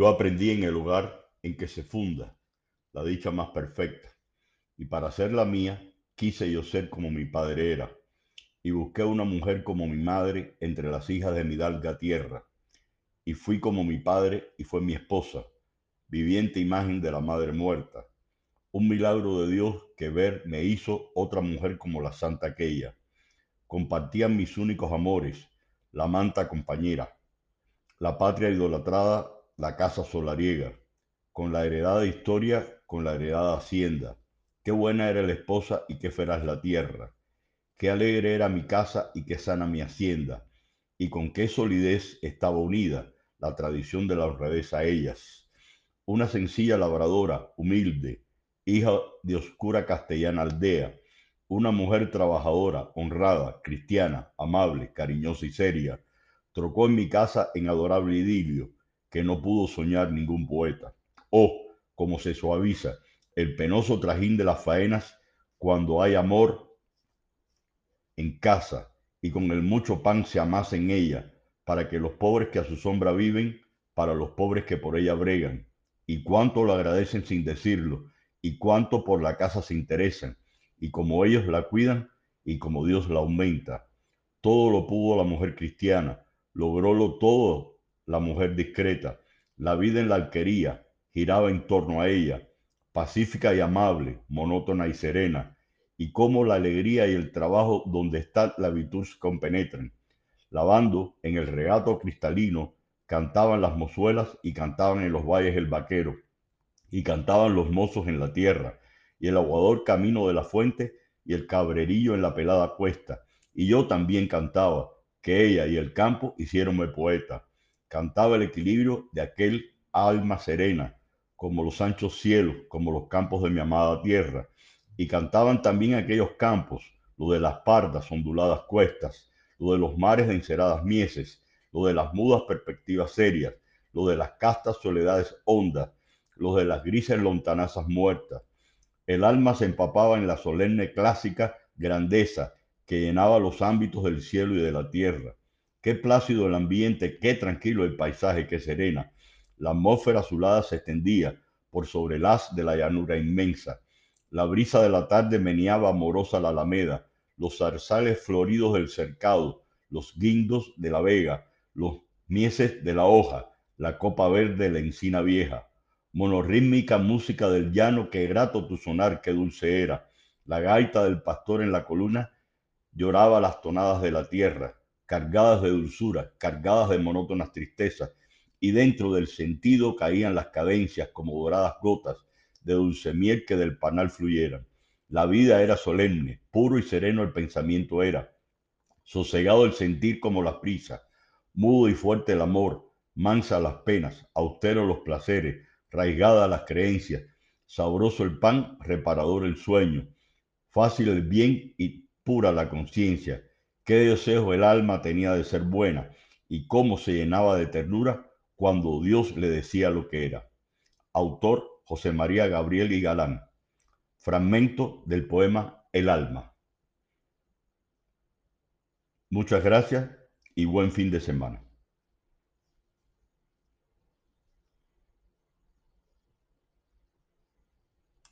Yo aprendí en el hogar en que se funda la dicha más perfecta, y para hacerla mía quise yo ser como mi padre era, y busqué una mujer como mi madre entre las hijas de mi dalga tierra, y fui como mi padre y fue mi esposa, viviente imagen de la madre muerta. Un milagro de Dios que ver me hizo otra mujer como la santa aquella. Compartían mis únicos amores, la manta compañera, la patria idolatrada la casa solariega, con la heredada historia, con la heredada hacienda. Qué buena era la esposa y qué feraz la tierra. Qué alegre era mi casa y qué sana mi hacienda. Y con qué solidez estaba unida la tradición de la honradez a ellas. Una sencilla labradora, humilde, hija de oscura castellana aldea, una mujer trabajadora, honrada, cristiana, amable, cariñosa y seria, trocó en mi casa en adorable idilio que no pudo soñar ningún poeta. Oh, cómo se suaviza el penoso trajín de las faenas cuando hay amor en casa y con el mucho pan se amasa en ella, para que los pobres que a su sombra viven, para los pobres que por ella bregan, y cuánto lo agradecen sin decirlo, y cuánto por la casa se interesan, y como ellos la cuidan, y como Dios la aumenta. Todo lo pudo la mujer cristiana, logrólo todo la mujer discreta. La vida en la alquería giraba en torno a ella, pacífica y amable, monótona y serena, y cómo la alegría y el trabajo donde está la virtud se compenetran. Lavando en el regato cristalino, cantaban las mozuelas y cantaban en los valles el vaquero, y cantaban los mozos en la tierra, y el aguador camino de la fuente, y el cabrerillo en la pelada cuesta. Y yo también cantaba, que ella y el campo hicieronme poeta cantaba el equilibrio de aquel alma serena, como los anchos cielos, como los campos de mi amada tierra, y cantaban también aquellos campos, lo de las pardas onduladas cuestas, lo de los mares de enceradas mieses, lo de las mudas perspectivas serias, lo de las castas soledades hondas, lo de las grises lontanazas muertas. El alma se empapaba en la solemne clásica grandeza que llenaba los ámbitos del cielo y de la tierra Qué plácido el ambiente, qué tranquilo el paisaje, qué serena. La atmósfera azulada se extendía por sobre el haz de la llanura inmensa. La brisa de la tarde meneaba amorosa la alameda, los zarzales floridos del cercado, los guindos de la vega, los mieses de la hoja, la copa verde de la encina vieja. Monorítmica música del llano, qué grato tu sonar, qué dulce era. La gaita del pastor en la columna lloraba las tonadas de la tierra cargadas de dulzura, cargadas de monótonas tristezas, y dentro del sentido caían las cadencias como doradas gotas de dulce miel que del panal fluyeran. La vida era solemne, puro y sereno el pensamiento era, sosegado el sentir como las prisas, mudo y fuerte el amor, mansa las penas, austero los placeres, raigada las creencias, sabroso el pan, reparador el sueño, fácil el bien y pura la conciencia, qué deseos el alma tenía de ser buena y cómo se llenaba de ternura cuando Dios le decía lo que era. Autor José María Gabriel y Galán. Fragmento del poema El alma. Muchas gracias y buen fin de semana.